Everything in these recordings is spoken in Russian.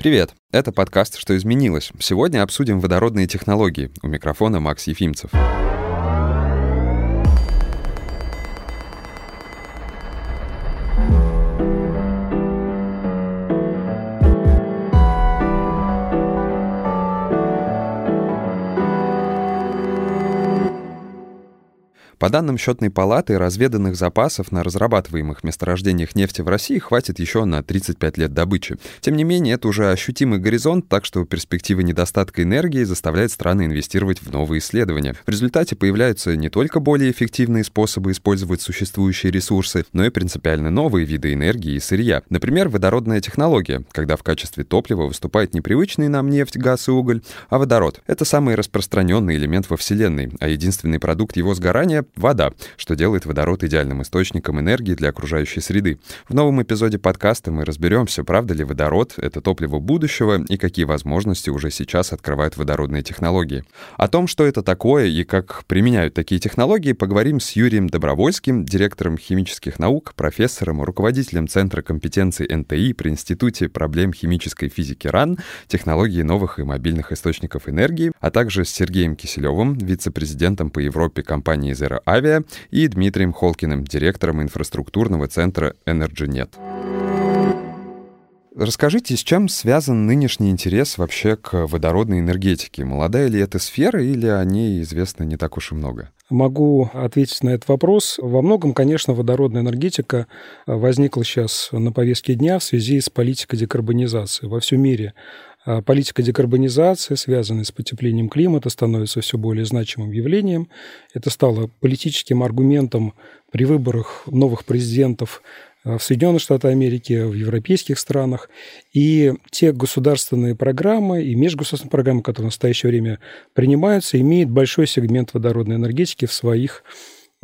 Привет! Это подкаст «Что изменилось?». Сегодня обсудим водородные технологии. У микрофона Макс Ефимцев. По данным счетной палаты, разведанных запасов на разрабатываемых месторождениях нефти в России хватит еще на 35 лет добычи. Тем не менее, это уже ощутимый горизонт, так что перспектива недостатка энергии заставляет страны инвестировать в новые исследования. В результате появляются не только более эффективные способы использовать существующие ресурсы, но и принципиально новые виды энергии и сырья. Например, водородная технология, когда в качестве топлива выступает не привычный нам нефть, газ и уголь, а водород. Это самый распространенный элемент во Вселенной, а единственный продукт его сгорания вода, что делает водород идеальным источником энергии для окружающей среды. В новом эпизоде подкаста мы разберемся, правда ли водород — это топливо будущего и какие возможности уже сейчас открывают водородные технологии. О том, что это такое и как применяют такие технологии, поговорим с Юрием Добровольским, директором химических наук, профессором, руководителем Центра компетенций НТИ при Институте проблем химической физики РАН, технологии новых и мобильных источников энергии, а также с Сергеем Киселевым, вице-президентом по Европе компании Zero Авиа и Дмитрием Холкиным, директором инфраструктурного центра EnergyNet. Расскажите, с чем связан нынешний интерес вообще к водородной энергетике? Молодая ли это сфера или о ней известно не так уж и много? Могу ответить на этот вопрос. Во многом, конечно, водородная энергетика возникла сейчас на повестке дня в связи с политикой декарбонизации. Во всем мире политика декарбонизации, связанная с потеплением климата, становится все более значимым явлением. Это стало политическим аргументом при выборах новых президентов а, в Соединенных Штатах Америки, в европейских странах. И те государственные программы и межгосударственные программы, которые в настоящее время принимаются, имеют большой сегмент водородной энергетики в своих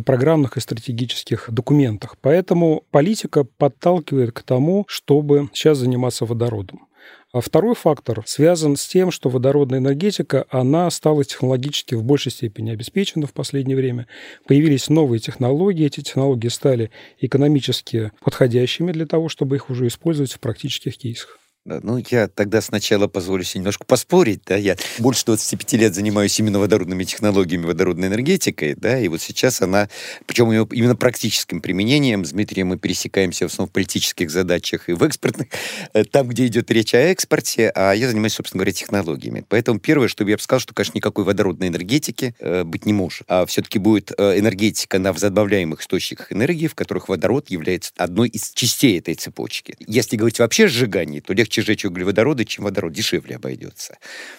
программных и стратегических документах. Поэтому политика подталкивает к тому, чтобы сейчас заниматься водородом. А второй фактор связан с тем, что водородная энергетика, она стала технологически в большей степени обеспечена в последнее время. Появились новые технологии, эти технологии стали экономически подходящими для того, чтобы их уже использовать в практических кейсах. Ну, я тогда сначала позволю себе немножко поспорить, да, я больше 25 лет занимаюсь именно водородными технологиями, водородной энергетикой, да, и вот сейчас она, причем именно практическим применением, с Дмитрием мы пересекаемся в основном в политических задачах и в экспортных, э, там, где идет речь о экспорте, а я занимаюсь, собственно говоря, технологиями. Поэтому первое, что я бы сказал, что, конечно, никакой водородной энергетики э, быть не может, а все-таки будет э, энергетика на возобновляемых источниках энергии, в которых водород является одной из частей этой цепочки. Если говорить вообще о сжигании, то легче легче сжечь углеводороды, чем водород, дешевле обойдется.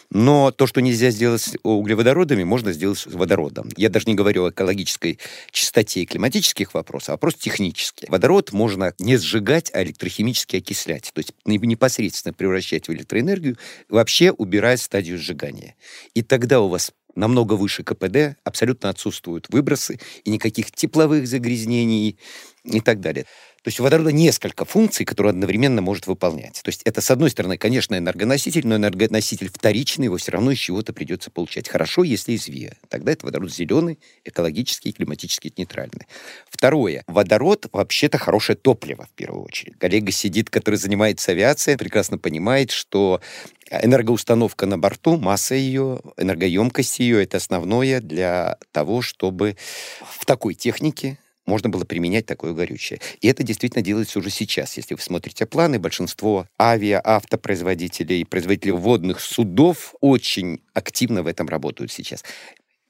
Но то, что нельзя сделать с углеводородами, можно сделать с водородом. Я даже не говорю о экологической чистоте и климатических вопросах, а просто технически. Водород можно не сжигать, а электрохимически окислять, то есть непосредственно превращать в электроэнергию, вообще убирая стадию сжигания. И тогда у вас намного выше КПД, абсолютно отсутствуют выбросы и никаких тепловых загрязнений и так далее. То есть у водорода несколько функций, которые одновременно может выполнять. То есть это, с одной стороны, конечно, энергоноситель, но энергоноситель вторичный, его все равно из чего-то придется получать. Хорошо, если из ВИА. Тогда это водород зеленый, экологический, климатически нейтральный. Второе. Водород вообще-то хорошее топливо, в первую очередь. Коллега сидит, который занимается авиацией, прекрасно понимает, что энергоустановка на борту, масса ее, энергоемкость ее, это основное для того, чтобы в такой технике можно было применять такое горючее. И это действительно делается уже сейчас. Если вы смотрите планы, большинство авиа, автопроизводителей, производителей водных судов очень активно в этом работают сейчас.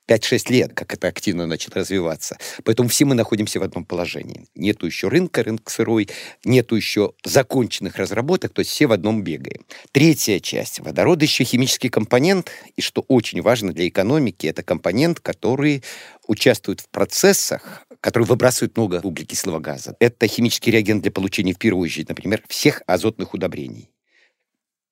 5-6 лет, как это активно начало развиваться. Поэтому все мы находимся в одном положении. Нету еще рынка, рынок сырой, нету еще законченных разработок, то есть все в одном бегаем. Третья часть. Водород еще химический компонент, и что очень важно для экономики, это компонент, который участвует в процессах, которые выбрасывают много углекислого газа. Это химический реагент для получения, в первую очередь, например, всех азотных удобрений.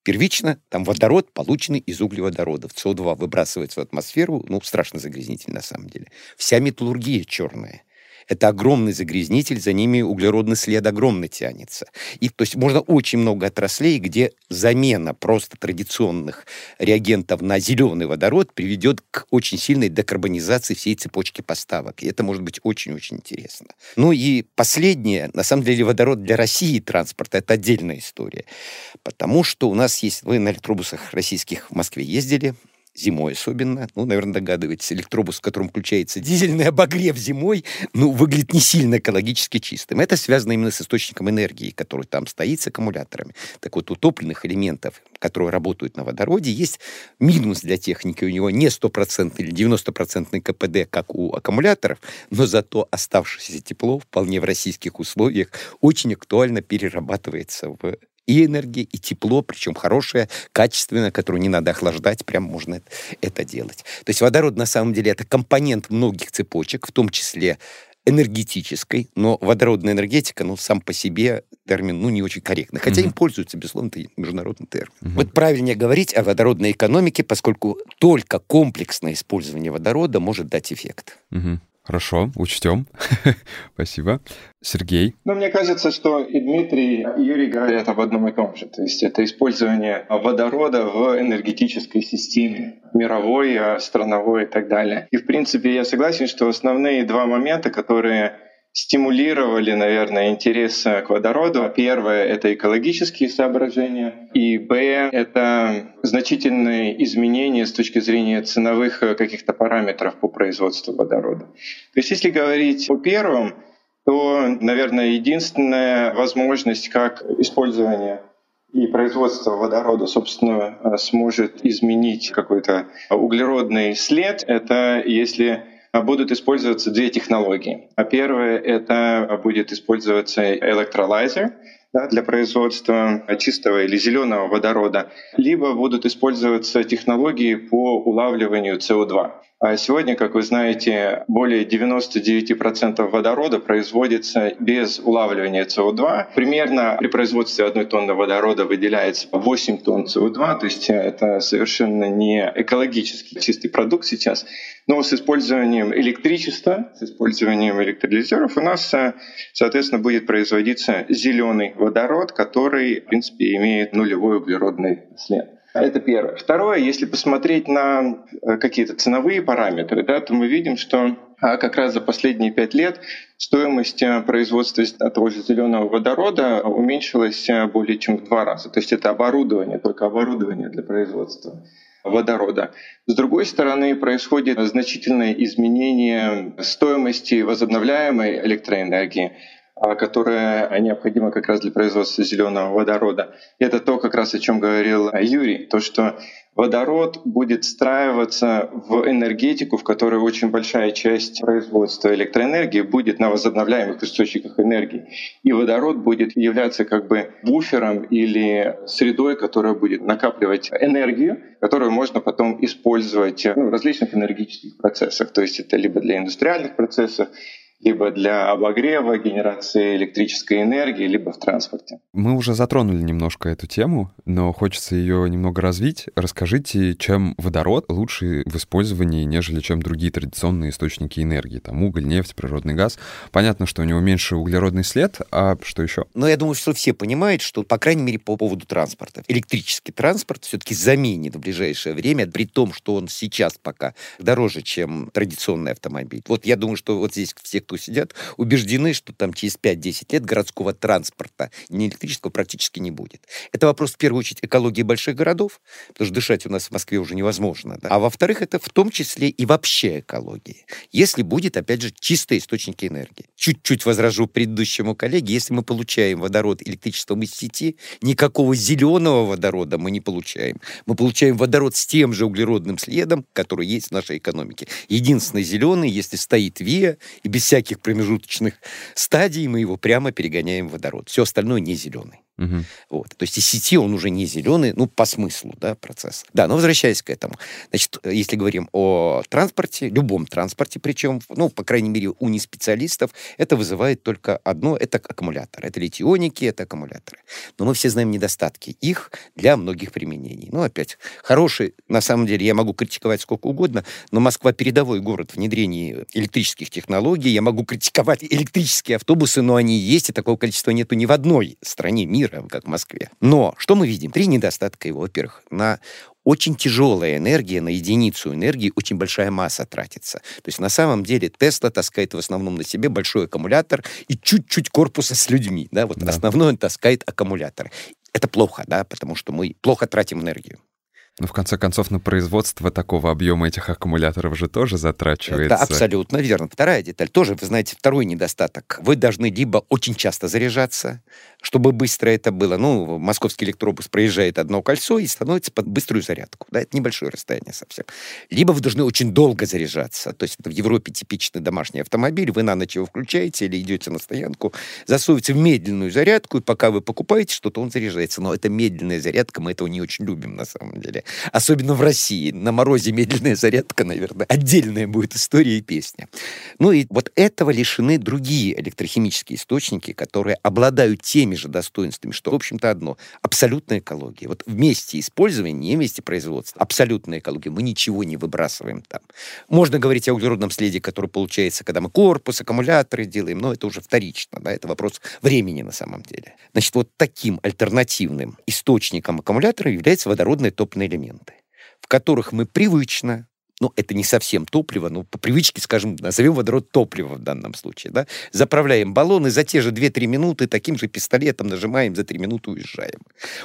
Первично там водород, полученный из углеводородов. СО2 выбрасывается в атмосферу, ну, страшно загрязнительно на самом деле. Вся металлургия черная. Это огромный загрязнитель, за ними углеродный след огромный тянется. И то есть можно очень много отраслей, где замена просто традиционных реагентов на зеленый водород приведет к очень сильной декарбонизации всей цепочки поставок. И это может быть очень-очень интересно. Ну и последнее, на самом деле водород для России транспорта это отдельная история. Потому что у нас есть, вы на электробусах российских в Москве ездили, зимой особенно. Ну, наверное, догадываетесь, электробус, в котором включается дизельный обогрев зимой, ну, выглядит не сильно экологически чистым. Это связано именно с источником энергии, который там стоит с аккумуляторами. Так вот, утопленных элементов, которые работают на водороде, есть минус для техники. У него не 100% или 90% КПД, как у аккумуляторов, но зато оставшееся тепло вполне в российских условиях очень актуально перерабатывается в и энергия, и тепло, причем хорошее, качественное, которое не надо охлаждать, прям можно это делать. То есть водород на самом деле это компонент многих цепочек, в том числе энергетической, но водородная энергетика, ну, сам по себе термин, ну, не очень корректный. Хотя mm им пользуются, безусловно, это международный термин. mm Вот правильнее говорить о водородной экономике, поскольку только комплексное использование водорода может дать эффект. mm Хорошо, учтем. Спасибо. Сергей? Ну, мне кажется, что и Дмитрий, и Юрий говорят об одном и том же. То есть это использование водорода в энергетической системе, мировой, а, страновой и так далее. И, в принципе, я согласен, что основные два момента, которые стимулировали, наверное, интерес к водороду. Первое — это экологические соображения, и Б — это значительные изменения с точки зрения ценовых э, каких-то параметров по производству водорода. То есть если говорить о первом, то, наверное, единственная возможность, как использование и производство водорода, собственно, э, сможет изменить какой-то углеродный след, это если будут использоваться две технологии. А первое — это будет использоваться электролайзер, да, для производства чистого или зеленого водорода, либо будут использоваться технологии по улавливанию СО2. А сегодня, как вы знаете, более 99% водорода производится без улавливания СО2. Примерно при производстве одной тонны водорода выделяется 8 тонн СО2, то есть это совершенно не экологически чистый продукт сейчас. Но с использованием электричества, с использованием электролизеров у нас, соответственно, будет производиться зеленый водород, который, в принципе, имеет нулевой углеродный след. Это первое. Второе, если посмотреть на э, какие-то ценовые параметры, да, то мы видим, что а, как раз за последние пять лет стоимость э, производства того же зеленого водорода уменьшилась э, более чем в два раза. То есть это оборудование, только оборудование для производства водорода. С другой стороны, происходит значительное изменение стоимости возобновляемой электроэнергии. А, которая необходима как раз для производства зеленого водорода. Это то, как раз о чем говорил Юрий, то, что водород будет встраиваться в энергетику, в которой очень большая часть производства электроэнергии будет на возобновляемых источниках энергии. И водород будет являться как бы буфером или средой, которая будет накапливать энергию, которую можно потом использовать ну, в различных энергетических процессах. То есть это либо для индустриальных процессов, либо для обогрева, генерации электрической энергии, либо в транспорте. Мы уже затронули немножко эту тему, но хочется ее немного развить. Расскажите, чем водород лучше в использовании, нежели чем другие традиционные источники энергии, там уголь, нефть, природный газ. Понятно, что у него меньше углеродный след, а что еще? Но я думаю, что все понимают, что, по крайней мере, по поводу транспорта. Электрический транспорт все-таки заменит в ближайшее время, при том, что он сейчас пока дороже, чем традиционный автомобиль. Вот я думаю, что вот здесь все кто сидят, убеждены, что там через 5-10 лет городского транспорта, не электрического, практически не будет. Это вопрос, в первую очередь, экологии больших городов, потому что дышать у нас в Москве уже невозможно. Да? А во-вторых, это в том числе и вообще экологии. Если будет, опять же, чистые источники энергии. Чуть-чуть возражу предыдущему коллеге, если мы получаем водород электричеством из сети, никакого зеленого водорода мы не получаем. Мы получаем водород с тем же углеродным следом, который есть в нашей экономике. Единственный зеленый, если стоит ВИА, и без всяких промежуточных стадий мы его прямо перегоняем в водород. Все остальное не зеленый. Угу. Вот. То есть из сети он уже не зеленый, ну, по смыслу, да, процесс. Да, но возвращаясь к этому. Значит, если говорим о транспорте, любом транспорте, причем, ну, по крайней мере, у неспециалистов, это вызывает только одно, это аккумулятор. Это литионики, это аккумуляторы. Но мы все знаем недостатки их для многих применений. Ну, опять, хороший, на самом деле, я могу критиковать сколько угодно, но Москва передовой город в внедрении электрических технологий. Я могу критиковать электрические автобусы, но они есть, и такого количества нету ни в одной стране мира мира, как в Москве. Но что мы видим? Три недостатка его. Во-первых, на очень тяжелая энергия, на единицу энергии очень большая масса тратится. То есть на самом деле Тесла таскает в основном на себе большой аккумулятор и чуть-чуть корпуса с людьми. Да? Вот да. основное он таскает аккумулятор. Это плохо, да, потому что мы плохо тратим энергию. Ну, в конце концов, на производство такого объема этих аккумуляторов же тоже затрачивается. Это абсолютно верно. Вторая деталь. Тоже, вы знаете, второй недостаток. Вы должны либо очень часто заряжаться, чтобы быстро это было. Ну, московский электробус проезжает одно кольцо и становится под быструю зарядку. Да, это небольшое расстояние совсем. Либо вы должны очень долго заряжаться. То есть это в Европе типичный домашний автомобиль. Вы на ночь его включаете или идете на стоянку, засовываете в медленную зарядку, и пока вы покупаете что-то, он заряжается. Но это медленная зарядка, мы этого не очень любим на самом деле особенно в России. На морозе медленная зарядка, наверное, отдельная будет история и песня. Ну и вот этого лишены другие электрохимические источники, которые обладают теми же достоинствами, что, в общем-то, одно. Абсолютная экология. Вот вместе использования, не вместе производства. Абсолютная экология. Мы ничего не выбрасываем там. Можно говорить о углеродном следе, который получается, когда мы корпус, аккумуляторы делаем, но это уже вторично. Да? Это вопрос времени на самом деле. Значит, вот таким альтернативным источником аккумулятора является водородный топливный элементы, в которых мы привычно ну, это не совсем топливо, но по привычке, скажем, назовем водород топливо в данном случае, да, заправляем баллоны за те же 2-3 минуты, таким же пистолетом нажимаем, за 3 минуты уезжаем.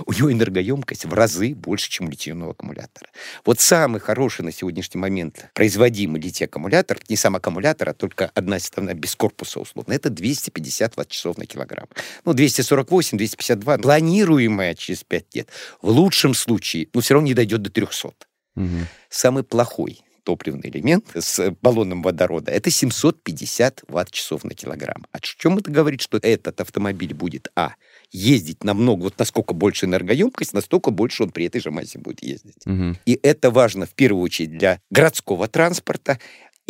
У него энергоемкость в разы больше, чем у литийного аккумулятора. Вот самый хороший на сегодняшний момент производимый литий-аккумулятор, не сам аккумулятор, а только одна составная без корпуса условно, это 250 ватт-часов на килограмм. Ну, 248, 252, планируемая через 5 лет. В лучшем случае, ну, все равно не дойдет до 300. Угу. Самый плохой топливный элемент с баллоном водорода, это 750 ватт-часов на килограмм. О чем это говорит, что этот автомобиль будет, а, ездить намного, вот насколько больше энергоемкость, настолько больше он при этой же массе будет ездить. Угу. И это важно в первую очередь для городского транспорта,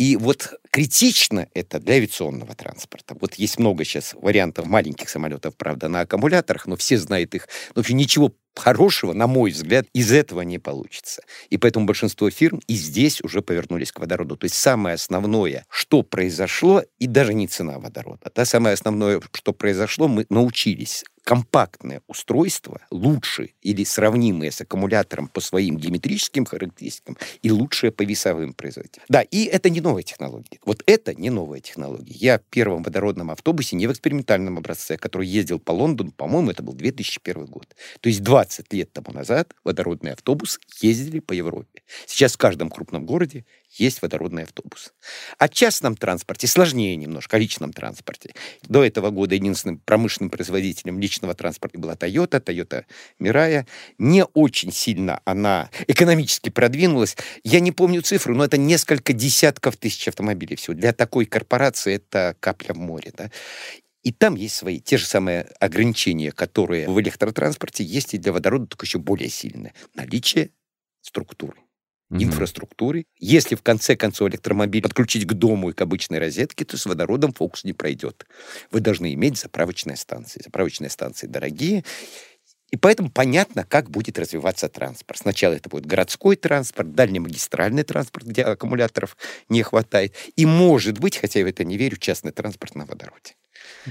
и вот критично это для авиационного транспорта. Вот есть много сейчас вариантов маленьких самолетов, правда, на аккумуляторах, но все знают их. В общем, ничего хорошего, на мой взгляд, из этого не получится. И поэтому большинство фирм и здесь уже повернулись к водороду. То есть самое основное, что произошло, и даже не цена водорода, да, самое основное, что произошло, мы научились компактное устройство, лучше или сравнимое с аккумулятором по своим геометрическим характеристикам и лучшее по весовым производителям. Да, и это не новая технология. Вот это не новая технология. Я в первом водородном автобусе, не в экспериментальном образце, который ездил по Лондону, по-моему, это был 2001 год. То есть 20 лет тому назад водородный автобус ездили по Европе. Сейчас в каждом крупном городе есть водородный автобус. О частном транспорте сложнее немножко, о личном транспорте. До этого года единственным промышленным производителем личного транспорта была Toyota, Toyota Mirai. Не очень сильно она экономически продвинулась. Я не помню цифру, но это несколько десятков тысяч автомобилей всего. Для такой корпорации это капля в море. Да? И там есть свои те же самые ограничения, которые в электротранспорте есть и для водорода, только еще более сильные. Наличие структуры mm-hmm. инфраструктуры. Если в конце концов электромобиль подключить к дому и к обычной розетке, то с водородом фокус не пройдет. Вы должны иметь заправочные станции. Заправочные станции дорогие. И поэтому понятно, как будет развиваться транспорт. Сначала это будет городской транспорт, дальнемагистральный транспорт, где аккумуляторов не хватает. И, может быть, хотя я в это не верю, частный транспорт на водороде.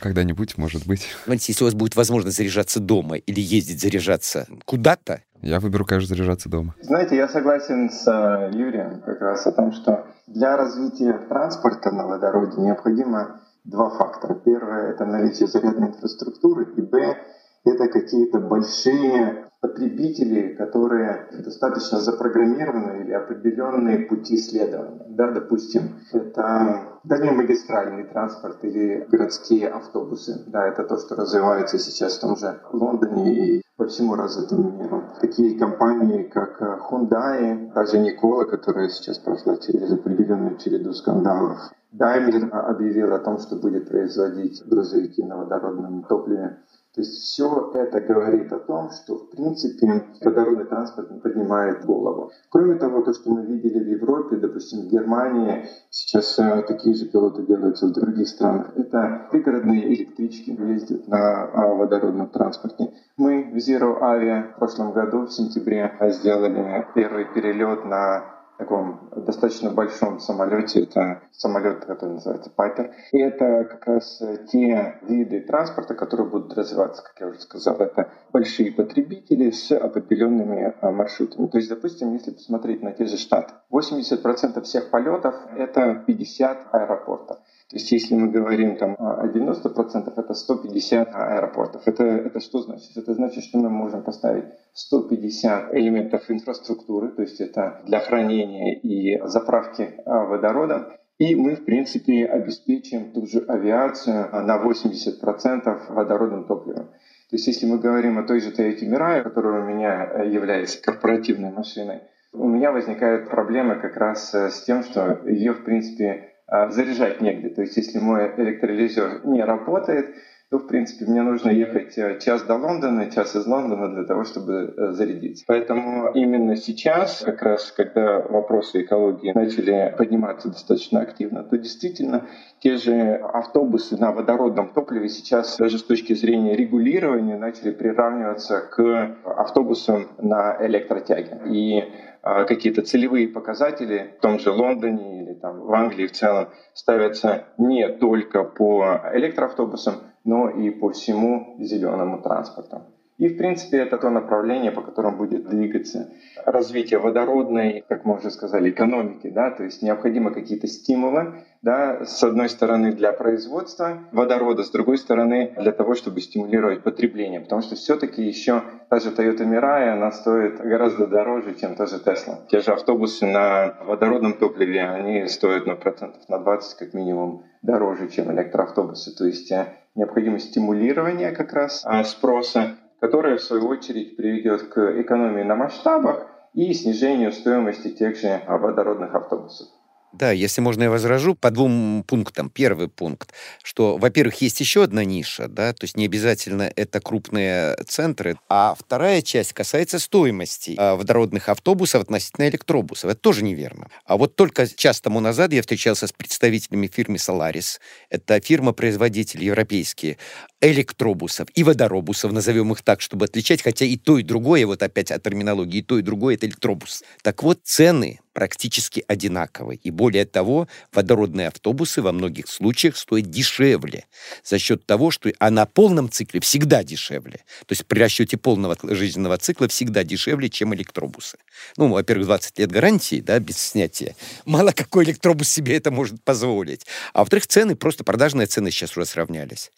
Когда-нибудь, может быть. Знаете, если у вас будет возможность заряжаться дома или ездить заряжаться куда-то, я выберу, конечно, заряжаться дома. Знаете, я согласен с э, Юрием как раз о том, что для развития транспорта на водороде необходимо два фактора. Первое – это наличие зарядной инфраструктуры, и б – это какие-то большие потребители, которые достаточно запрограммированы или определенные пути следования. Да, допустим, это дальнемагистральный транспорт или городские автобусы. Да, это то, что развивается сейчас в том же Лондоне и по всему развитому миру. Такие компании, как Hyundai, даже Никола, которая сейчас прошла через определенную череду скандалов. Daimler объявил о том, что будет производить грузовики на водородном топливе. То есть все это говорит о том, что в принципе водородный транспорт не поднимает голову. Кроме того, то, что мы видели в Европе, допустим, в Германии, сейчас э, такие же пилоты делаются в других странах, это пригородные электрички ездят на а, водородном транспорте. Мы в Zero Avia в прошлом году, в сентябре, сделали первый перелет на таком достаточно большом самолете. Это самолет, который называется Piper. И это как раз те виды транспорта, которые будут развиваться, как я уже сказал. Это большие потребители с определенными а, маршрутами. То есть, допустим, если посмотреть на те же Штаты, 80% всех полетов — это 50 аэропортов. То есть если мы говорим там о 90%, это 150 аэропортов. Это, это что значит? Это значит, что мы можем поставить 150 элементов инфраструктуры, то есть это для хранения и заправки а, водородом, и мы, в принципе, обеспечим ту же авиацию на 80% водородным топливом. То есть если мы говорим о той же Toyota Mirai, которая у меня является корпоративной машиной, у меня возникают проблемы как раз с тем, что ее, в принципе, а, заряжать негде. То есть если мой электролизер не работает, то, в принципе, мне нужно ехать э, час до Лондона, час из Лондона для того, чтобы э, зарядиться. Поэтому именно сейчас, как раз, когда вопросы экологии начали подниматься достаточно активно, то действительно те же автобусы на водородном топливе сейчас даже с точки зрения регулирования начали приравниваться к автобусам на электротяге. И а, какие-то целевые показатели в том же Лондоне или там в Англии в целом ставятся не только по электроавтобусам, но и по всему зеленому транспорту. И, в принципе, это то направление, по которому будет двигаться развитие водородной, как мы уже сказали, экономики. Да? То есть необходимы какие-то стимулы, да, с одной стороны для производства водорода, с другой стороны для того, чтобы стимулировать потребление. Потому что все-таки еще та же Toyota Mirai, она стоит гораздо дороже, чем та же Tesla. Те же автобусы на водородном топливе, они стоят ну, процентов на 20 как минимум дороже, чем электроавтобусы. То есть э, необходимо стимулирование как раз а, спроса которое в свою очередь приведет к экономии на масштабах и снижению стоимости тех же водородных автобусов. Да, если можно, я возражу по двум пунктам. Первый пункт, что, во-первых, есть еще одна ниша, да, то есть не обязательно это крупные центры, а вторая часть касается стоимости э, водородных автобусов относительно электробусов. Это тоже неверно. А вот только час тому назад я встречался с представителями фирмы Solaris. Это фирма-производитель европейские электробусов и водоробусов, назовем их так, чтобы отличать, хотя и то, и другое, вот опять о терминологии, и то, и другое — это электробус. Так вот, цены практически одинаковые. И более того, водородные автобусы во многих случаях стоят дешевле за счет того, что а на полном цикле всегда дешевле. То есть при расчете полного жизненного цикла всегда дешевле, чем электробусы. Ну, во-первых, 20 лет гарантии, да, без снятия. Мало какой электробус себе это может позволить. А во-вторых, цены, просто продажные цены сейчас уже сравнялись.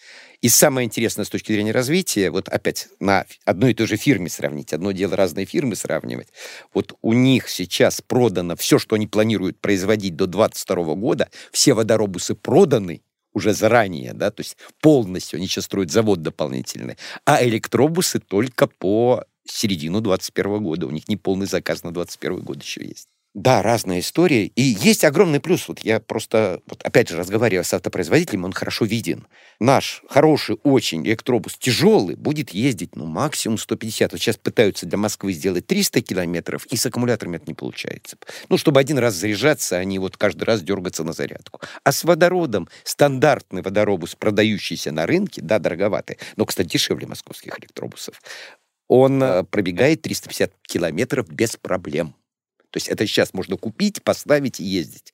И самое интересное с точки зрения развития, вот опять на одной и той же фирме сравнить, одно дело разные фирмы сравнивать, вот у них сейчас продано все, что они планируют производить до 2022 года, все водоробусы проданы, уже заранее, да, то есть полностью они сейчас строят завод дополнительный, а электробусы только по середину 2021 года. У них не полный заказ на 2021 год еще есть. Да, разные истории. И есть огромный плюс. Вот я просто, вот опять же, разговаривая с автопроизводителем, он хорошо виден. Наш хороший очень электробус, тяжелый, будет ездить, ну, максимум 150. Вот сейчас пытаются для Москвы сделать 300 километров, и с аккумуляторами это не получается. Ну, чтобы один раз заряжаться, они вот каждый раз дергаться на зарядку. А с водородом стандартный водоробус, продающийся на рынке, да, дороговатый, но, кстати, дешевле московских электробусов, он э, пробегает 350 километров без проблем. То есть это сейчас можно купить, поставить и ездить.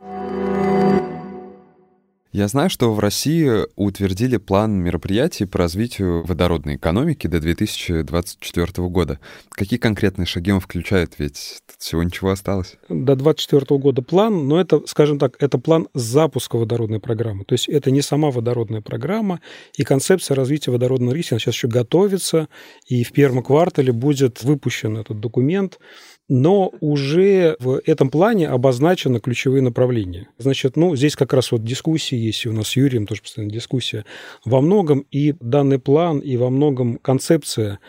Я знаю, что в России утвердили план мероприятий по развитию водородной экономики до 2024 года. Какие конкретные шаги он включает? Ведь всего ничего осталось. До 2024 года план, но это, скажем так, это план запуска водородной программы. То есть это не сама водородная программа, и концепция развития водородного риска сейчас еще готовится, и в первом квартале будет выпущен этот документ но уже в этом плане обозначены ключевые направления. Значит, ну, здесь как раз вот дискуссии есть, и у нас с Юрием тоже постоянно дискуссия. Во многом и данный план, и во многом концепция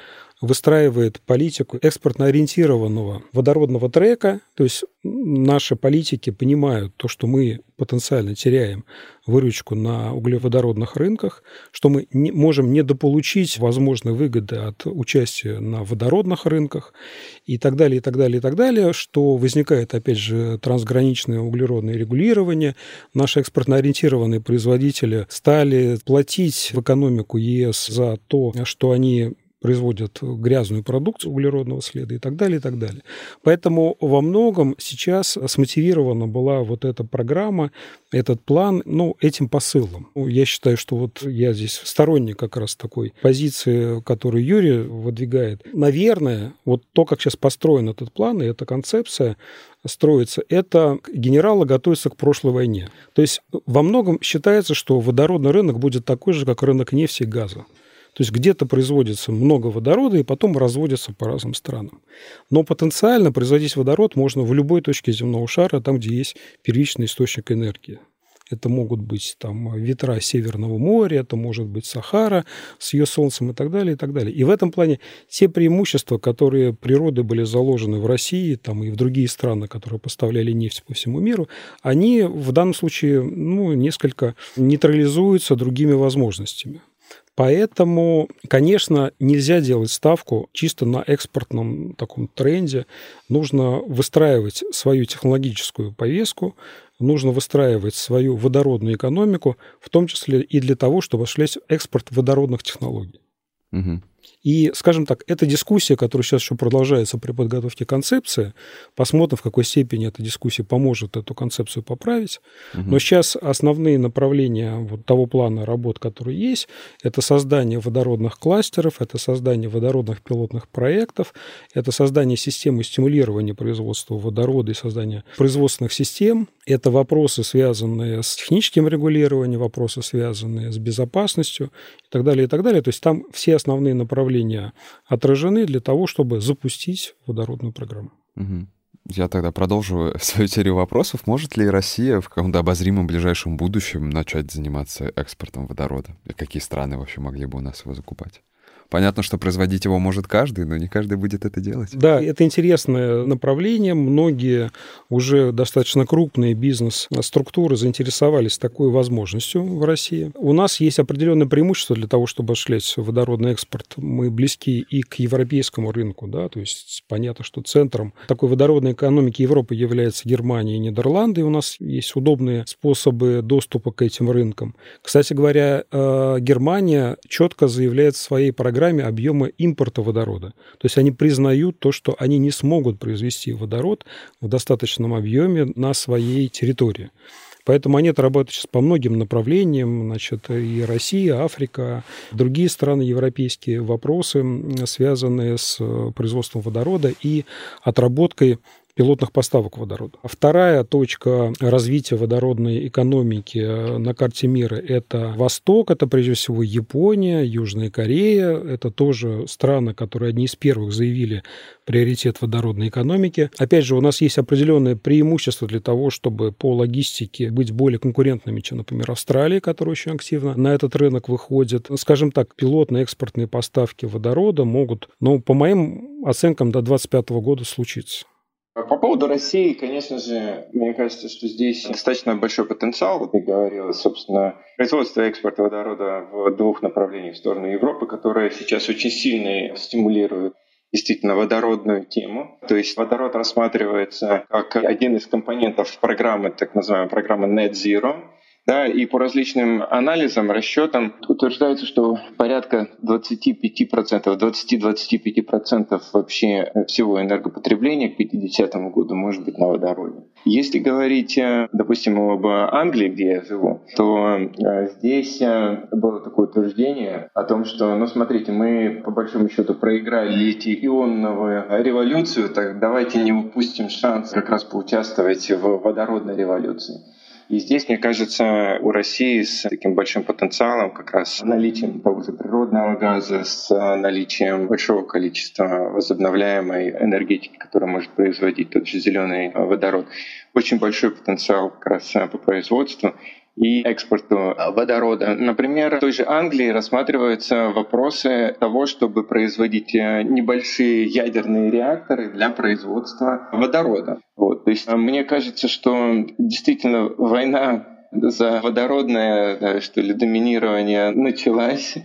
выстраивает политику экспортно ориентированного водородного трека, то есть наши политики понимают то, что мы потенциально теряем выручку на углеводородных рынках, что мы не, можем недополучить возможные выгоды от участия на водородных рынках и так далее, и так далее, и так далее, что возникает, опять же, трансграничное углеродное регулирование. Наши экспортно-ориентированные производители стали платить в экономику ЕС за то, что они производят грязную продукцию углеродного следа и так далее, и так далее. Поэтому во многом сейчас смотивирована была вот эта программа, этот план, ну, этим посылом. Ну, я считаю, что вот я здесь сторонник как раз такой позиции, которую Юрий выдвигает. Наверное, вот то, как сейчас построен этот план и эта концепция, строится, это генералы готовятся к прошлой войне. То есть во многом считается, что водородный рынок будет такой же, как рынок нефти и газа. То есть где-то производится много водорода и потом разводится по разным странам. Но потенциально производить водород можно в любой точке земного шара, там, где есть первичный источник энергии. Это могут быть там ветра Северного моря, это может быть Сахара с ее солнцем и так далее, и так далее. И в этом плане те преимущества, которые природы были заложены в России там, и в другие страны, которые поставляли нефть по всему миру, они в данном случае ну, несколько нейтрализуются другими возможностями. Поэтому, конечно, нельзя делать ставку чисто на экспортном таком тренде. Нужно выстраивать свою технологическую повестку, нужно выстраивать свою водородную экономику, в том числе и для того, чтобы осуществлять экспорт водородных технологий. Угу. И, скажем так, эта дискуссия, которая сейчас еще продолжается при подготовке концепции, посмотрим, в какой степени эта дискуссия поможет эту концепцию поправить. Угу. Но сейчас основные направления вот того плана работ, который есть, это создание водородных кластеров, это создание водородных пилотных проектов, это создание системы стимулирования производства водорода и создание производственных систем, это вопросы, связанные с техническим регулированием, вопросы, связанные с безопасностью и так далее, и так далее. То есть там все основные направления отражены для того, чтобы запустить водородную программу. Угу. Я тогда продолжу свою серию вопросов. Может ли Россия в каком-то обозримом ближайшем будущем начать заниматься экспортом водорода? И какие страны вообще могли бы у нас его закупать? Понятно, что производить его может каждый, но не каждый будет это делать. Да, это интересное направление. Многие уже достаточно крупные бизнес-структуры заинтересовались такой возможностью в России. У нас есть определенное преимущество для того, чтобы осуществлять водородный экспорт. Мы близки и к европейскому рынку, да, то есть понятно, что центром такой водородной экономики Европы является Германия и Нидерланды, и у нас есть удобные способы доступа к этим рынкам. Кстати говоря, э, Германия четко заявляет в своей программе программе объема импорта водорода. То есть они признают то, что они не смогут произвести водород в достаточном объеме на своей территории. Поэтому они отрабатывают сейчас по многим направлениям, значит, и Россия, Африка, другие страны европейские, вопросы, связанные с производством водорода и отработкой пилотных поставок водорода. Вторая точка развития водородной экономики э, на карте мира – это Восток, это прежде всего Япония, Южная Корея. Это тоже страны, которые одни из первых заявили приоритет водородной экономики. Опять же, у нас есть определенное преимущество для того, чтобы по логистике быть более конкурентными, чем, например, Австралия, которая очень активно на этот рынок выходит. Скажем так, пилотные экспортные поставки водорода могут, ну, по моим оценкам, до 2025 года случиться. По поводу России, конечно же, мне кажется, что здесь достаточно большой потенциал. Я говорил, собственно, производство и экспорт водорода в двух направлениях в сторону Европы, которая сейчас очень сильно стимулирует действительно водородную тему. То есть водород рассматривается как один из компонентов программы, так называемой программы Net Zero, да, и по различным анализам, расчетам утверждается, что порядка 25%, 20-25% вообще всего энергопотребления к 50 году может быть на водороде. Если говорить, э, допустим, об Англии, где я живу, то э, здесь э, было такое утверждение о том, что, ну смотрите, мы по большому счету проиграли литий-ионную революцию, так давайте не упустим шанс как раз поучаствовать в водородной революции. И здесь, мне кажется, у России с таким большим потенциалом, как раз наличием того природного газа, с наличием большого количества возобновляемой энергетики, которая может производить тот же зеленый водород, очень большой потенциал как раз по производству. И экспорту водорода. Например, в той же Англии рассматриваются вопросы того, чтобы производить э, небольшие ядерные реакторы для производства водорода. Вот. То есть э, мне кажется, что действительно война за водородное что ли, доминирование началась.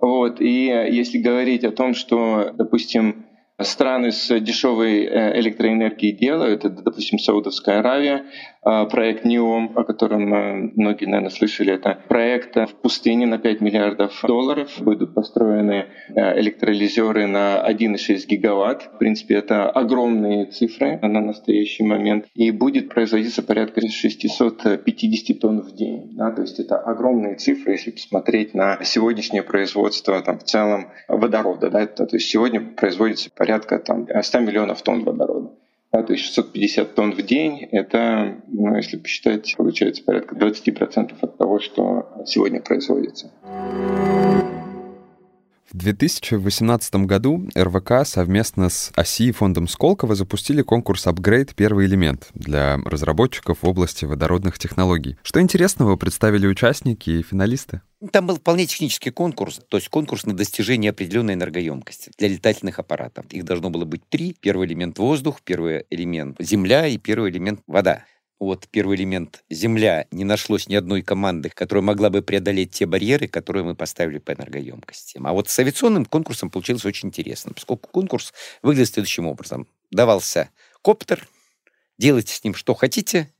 Вот. И если говорить о том, что, допустим, страны с дешевой э, электроэнергией делают, это, допустим, Саудовская Аравия, проект НИОМ, о котором э, многие, наверное, слышали, это проект в пустыне на 5 миллиардов долларов. Будут построены э, электролизеры на 1,6 гигаватт. В принципе, это огромные цифры на настоящий момент. И будет производиться порядка 650 тонн в день. Да? То есть это огромные цифры, если посмотреть на сегодняшнее производство там, в целом водорода. Да? То есть сегодня производится порядка там, 100 миллионов тонн водорода. Да, то есть 650 тонн в день, это, ну, если посчитать, получается порядка 20% от того, что сегодня производится. В 2018 году РВК совместно с ОСИ и фондом Сколково запустили конкурс «Апгрейд. Первый элемент» для разработчиков в области водородных технологий. Что интересного представили участники и финалисты? Там был вполне технический конкурс, то есть конкурс на достижение определенной энергоемкости для летательных аппаратов. Их должно было быть три. Первый элемент — воздух, первый элемент — земля и первый элемент — вода вот первый элемент Земля не нашлось ни одной команды, которая могла бы преодолеть те барьеры, которые мы поставили по энергоемкости. А вот с авиационным конкурсом получилось очень интересно, поскольку конкурс выглядит следующим образом. Давался коптер, делайте с ним что хотите,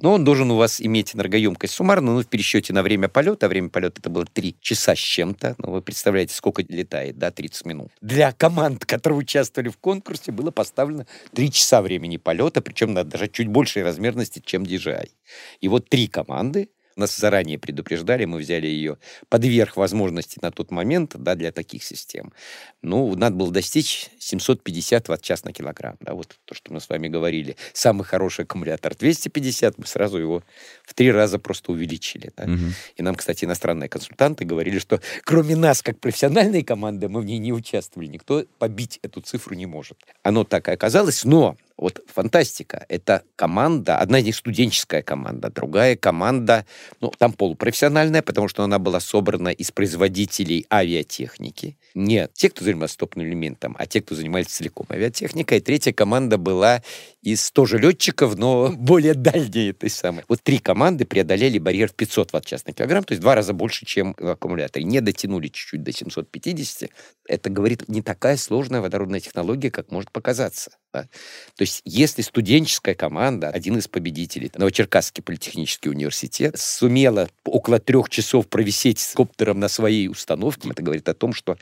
но он должен у вас иметь энергоемкость суммарно, ну, в пересчете на время полета, а время полета это было 3 часа с чем-то, ну, вы представляете, сколько летает, да, 30 минут. Для команд, которые участвовали в конкурсе, было поставлено 3 часа времени полета, причем на даже чуть большей размерности, чем DJI. И вот три команды нас заранее предупреждали, мы взяли ее подверх возможностей на тот момент да, для таких систем. Ну, надо было достичь 750 ватт-час на килограмм. Да, вот то, что мы с вами говорили. Самый хороший аккумулятор 250, мы сразу его в три раза просто увеличили. Да. Угу. И нам, кстати, иностранные консультанты говорили, что кроме нас, как профессиональной команды, мы в ней не участвовали. Никто побить эту цифру не может. Оно так и оказалось, но вот фантастика. Это команда, одна из них студенческая команда, другая команда, ну, там полупрофессиональная, потому что она была собрана из производителей авиатехники. Нет, те, кто занимался топным элементом, а те, кто занимались целиком авиатехникой. И третья команда была из тоже летчиков, но более дальней этой самой. Вот три команды преодолели барьер в 500 ватт-час на килограмм, то есть два раза больше, чем в аккумуляторе. Не дотянули чуть-чуть до 750. Это говорит не такая сложная водородная технология, как может показаться. Да? То есть если студенческая команда, один из победителей, Новочеркасский политехнический университет, сумела около трех часов провисеть с коптером на своей установке, это говорит о том, что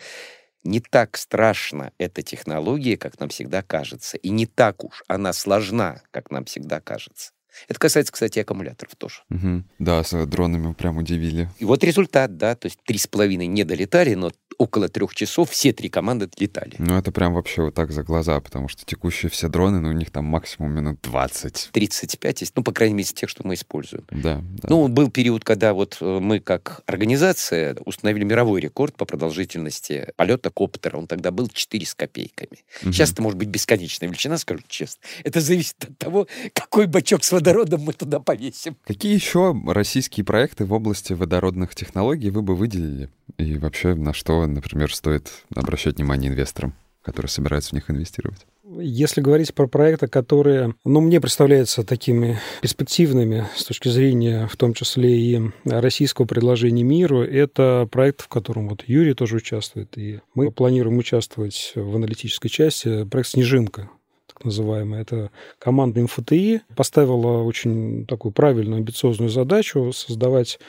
не так страшна эта технология, как нам всегда кажется, и не так уж она сложна, как нам всегда кажется. Это касается, кстати, аккумуляторов тоже. Угу. Да, с дронами прям удивили. И вот результат, да, то есть три с половиной не долетали, но около трех часов все три команды летали. Ну, это прям вообще вот так за глаза, потому что текущие все дроны, ну, у них там максимум минут 20. 35 есть, ну, по крайней мере, из тех, что мы используем. Да, да. Ну, был период, когда вот э, мы как организация установили мировой рекорд по продолжительности полета коптера. Он тогда был 4 с копейками. Угу. Сейчас это может быть бесконечная величина, скажу честно. Это зависит от того, какой бачок с водородом мы туда повесим. Какие еще российские проекты в области водородных технологий вы бы выделили? И вообще, на что, например, стоит обращать внимание инвесторам, которые собираются в них инвестировать? Если говорить про проекты, которые, ну, мне представляются такими перспективными с точки зрения, в том числе и российского предложения миру, это проект, в котором вот Юрий тоже участвует, и мы планируем участвовать в аналитической части, проект «Снежинка», так называемая. Это команда МФТИ поставила очень такую правильную, амбициозную задачу создавать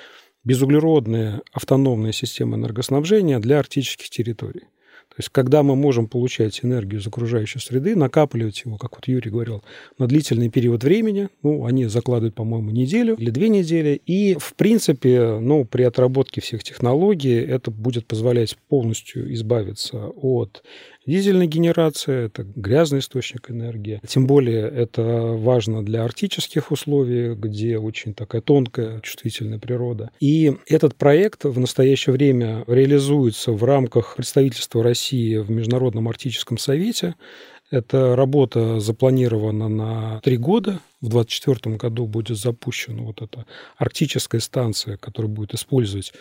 безуглеродные автономные системы энергоснабжения для арктических территорий. То есть, когда мы можем получать энергию из окружающей среды, накапливать его, как вот Юрий говорил, на длительный период времени, ну, они закладывают, по-моему, неделю или две недели, и, в принципе, ну, при отработке всех технологий это будет позволять полностью избавиться от Дизельная генерация – это грязный источник энергии. Тем более это важно для арктических условий, где очень такая тонкая, чувствительная природа. И этот проект в настоящее время реализуется в рамках представительства России в Международном арктическом совете. Эта работа запланирована на три года. В 2024 году будет запущена вот эта арктическая станция, которая будет использовать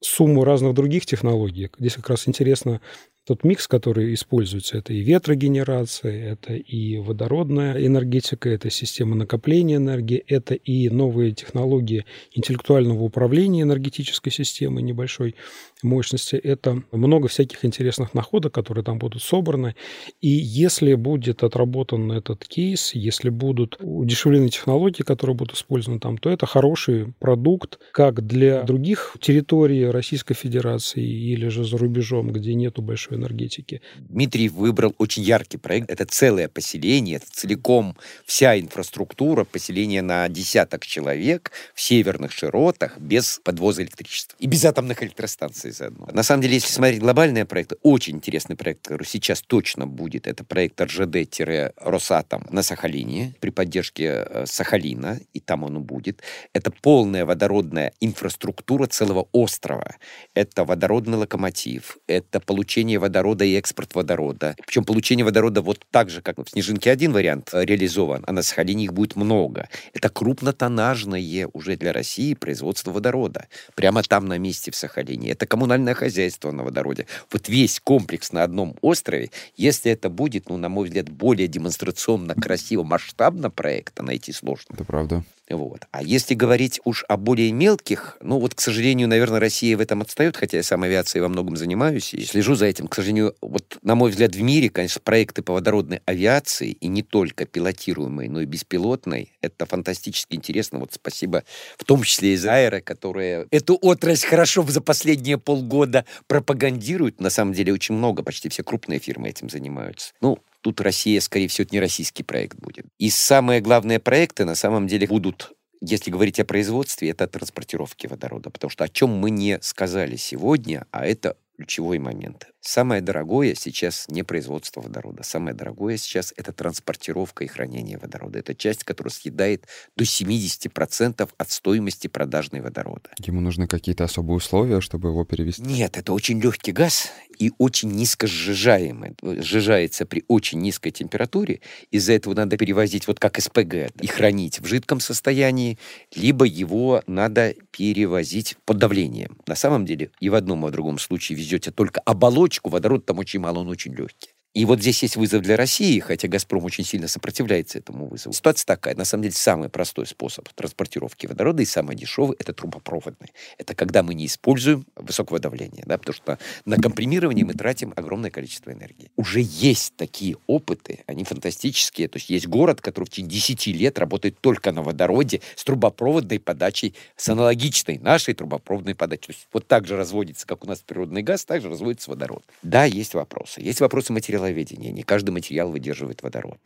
сумму разных других технологий. Здесь как раз интересно тот микс, который используется, это и ветрогенерация, это и водородная энергетика, это система накопления энергии, это и новые технологии интеллектуального управления энергетической системой небольшой мощности. Это много всяких интересных находок, которые там будут собраны. И если будет отработан этот кейс, если будут удешевлены технологии, которые будут использованы там, то это хороший продукт как для других территорий Российской Федерации или же за рубежом, где нету большой энергетики. Дмитрий выбрал очень яркий проект. Это целое поселение, это целиком вся инфраструктура, поселение на десяток человек в северных широтах без подвоза электричества и без атомных электростанций заодно. На самом деле, если смотреть глобальные проекты, очень интересный проект, который сейчас точно будет, это проект РЖД-Росатом на Сахалине при поддержке э, Сахалина, и там он будет. Это полная водородная инфраструктура целого острова. Это водородный локомотив, это получение водорода и экспорт водорода. Причем получение водорода вот так же, как в Снежинке один вариант э, реализован, а на Сахалине их будет много. Это крупнотоннажное уже для России производство водорода. Прямо там на месте в Сахалине. Это коммунальное хозяйство на водороде. Вот весь комплекс на одном острове, если это будет, ну, на мой взгляд, более демонстрационно, красиво, масштабно проекта найти сложно. Это правда. Вот. А если говорить уж о более мелких, ну вот, к сожалению, наверное, Россия в этом отстает, хотя я сам авиацией во многом занимаюсь и слежу за этим. К сожалению, вот, на мой взгляд, в мире, конечно, проекты по водородной авиации, и не только пилотируемой, но и беспилотной, это фантастически интересно. Вот спасибо в том числе из Аэро, которые эту отрасль хорошо за последние полгода пропагандируют. На самом деле очень много, почти все крупные фирмы этим занимаются. Ну, Тут Россия, скорее всего, это не российский проект будет. И самые главные проекты на самом деле будут если говорить о производстве, это о транспортировке водорода. Потому что о чем мы не сказали сегодня, а это ключевой момент. Самое дорогое сейчас не производство водорода. Самое дорогое сейчас это транспортировка и хранение водорода. Это часть, которая съедает до 70% от стоимости продажной водорода. Ему нужны какие-то особые условия, чтобы его перевести? Нет, это очень легкий газ и очень низко сжижаемый. Сжижается при очень низкой температуре. Из-за этого надо перевозить вот как СПГ и хранить в жидком состоянии, либо его надо перевозить под давлением. На самом деле и в одном и в другом случае везете только оболочку, водорода там очень мало, он очень легкий. И вот здесь есть вызов для России, хотя «Газпром» очень сильно сопротивляется этому вызову. Ситуация такая. На самом деле, самый простой способ транспортировки водорода и самый дешевый – это трубопроводный. Это когда мы не используем высокого давления, да, потому что на компримирование мы тратим огромное количество энергии. Уже есть такие опыты, они фантастические. То есть есть город, который в течение 10 лет работает только на водороде с трубопроводной подачей, с аналогичной нашей трубопроводной подачей. То есть вот так же разводится, как у нас природный газ, так же разводится водород. Да, есть вопросы. Есть вопросы материала материаловедения. Не каждый материал выдерживает водород.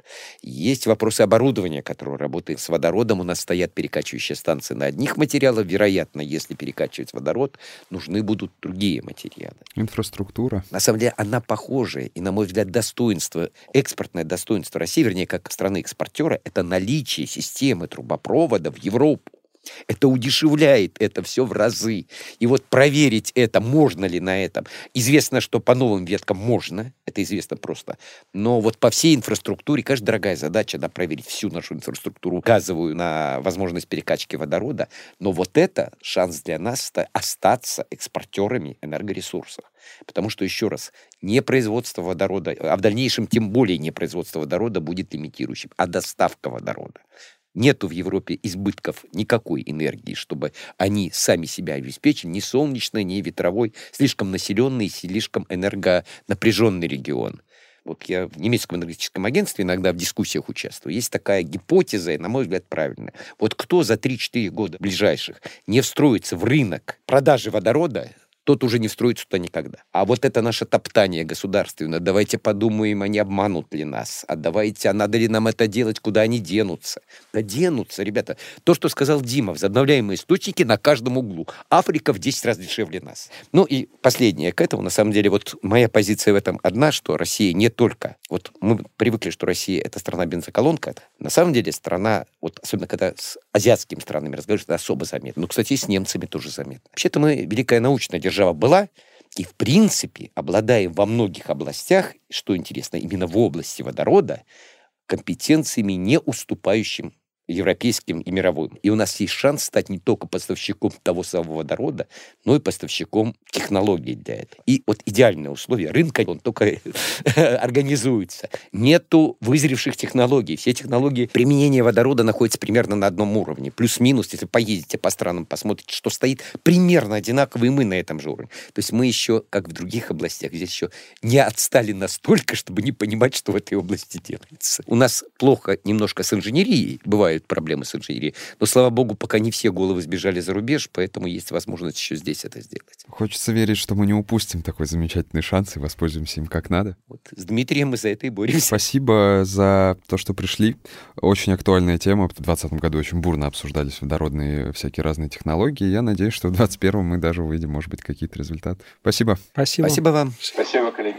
Есть вопросы оборудования, которое работает с водородом. У нас стоят перекачивающие станции на одних материалах. Вероятно, если перекачивать водород, нужны будут другие материалы. Инфраструктура. На самом деле она похожая. И, на мой взгляд, достоинство, экспортное достоинство России, вернее, как страны-экспортера, это наличие системы трубопровода в Европу. Это удешевляет это все в разы. И вот проверить это, можно ли на этом. Известно, что по новым веткам можно, это известно просто. Но вот по всей инфраструктуре, каждая дорогая задача, да, проверить всю нашу инфраструктуру газовую на возможность перекачки водорода. Но вот это шанс для нас остаться экспортерами энергоресурсов. Потому что, еще раз, не производство водорода, а в дальнейшем тем более не производство водорода будет лимитирующим, а доставка водорода. Нету в Европе избытков никакой энергии, чтобы они сами себя обеспечили, ни солнечной, ни ветровой, слишком населенный, слишком энергонапряженный регион. Вот я в немецком энергетическом агентстве иногда в дискуссиях участвую. Есть такая гипотеза, и, на мой взгляд, правильная. Вот кто за 3-4 года ближайших не встроится в рынок продажи водорода, тот уже не встроится туда никогда. А вот это наше топтание государственное, давайте подумаем, они обманут ли нас, а давайте, а надо ли нам это делать, куда они денутся. Да денутся, ребята. То, что сказал Дима, возобновляемые источники на каждом углу. Африка в 10 раз дешевле нас. Ну и последнее к этому, на самом деле, вот моя позиция в этом одна, что Россия не только... Вот мы привыкли, что Россия — это страна-бензоколонка. На самом деле страна, вот особенно когда с азиатскими странами разговариваешь, это особо заметно. Ну, кстати, и с немцами тоже заметно. Вообще-то мы великая научная держава держава была, И, в принципе, обладая во многих областях, что интересно, именно в области водорода, компетенциями, не уступающим европейским и мировым. И у нас есть шанс стать не только поставщиком того самого водорода, но и поставщиком технологий для этого. И вот идеальное условие рынка, он только организуется. Нету вызревших технологий. Все технологии применения водорода находятся примерно на одном уровне. Плюс-минус, если поедете по странам, посмотрите, что стоит примерно одинаково, и мы на этом же уровне. То есть мы еще, как в других областях, здесь еще не отстали настолько, чтобы не понимать, что в этой области делается. У нас плохо немножко с инженерией. Бывает бывают проблемы с инженерией. Но, слава богу, пока не все головы сбежали за рубеж, поэтому есть возможность еще здесь это сделать. Хочется верить, что мы не упустим такой замечательный шанс и воспользуемся им как надо. Вот с Дмитрием мы за это и боремся. Спасибо за то, что пришли. Очень актуальная тема. В 2020 году очень бурно обсуждались водородные всякие разные технологии. Я надеюсь, что в 2021 мы даже увидим, может быть, какие-то результаты. Спасибо. Спасибо. Спасибо вам. Спасибо, коллеги.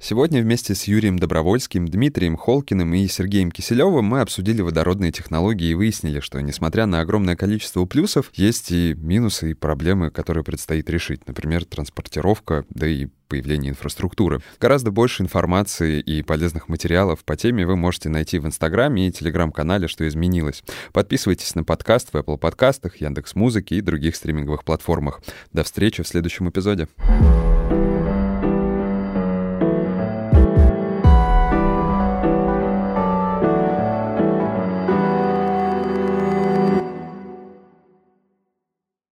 Сегодня вместе с Юрием Добровольским, Дмитрием Холкиным и Сергеем Киселевым мы обсудили водородные технологии и выяснили, что, несмотря на огромное количество плюсов, есть и минусы и проблемы, которые предстоит решить. Например, транспортировка, да и появление инфраструктуры. Гораздо больше информации и полезных материалов по теме вы можете найти в Инстаграме и Телеграм-канале «Что изменилось». Подписывайтесь на подкаст в Apple подкастах, Яндекс.Музыке и других стриминговых платформах. До встречи в следующем эпизоде.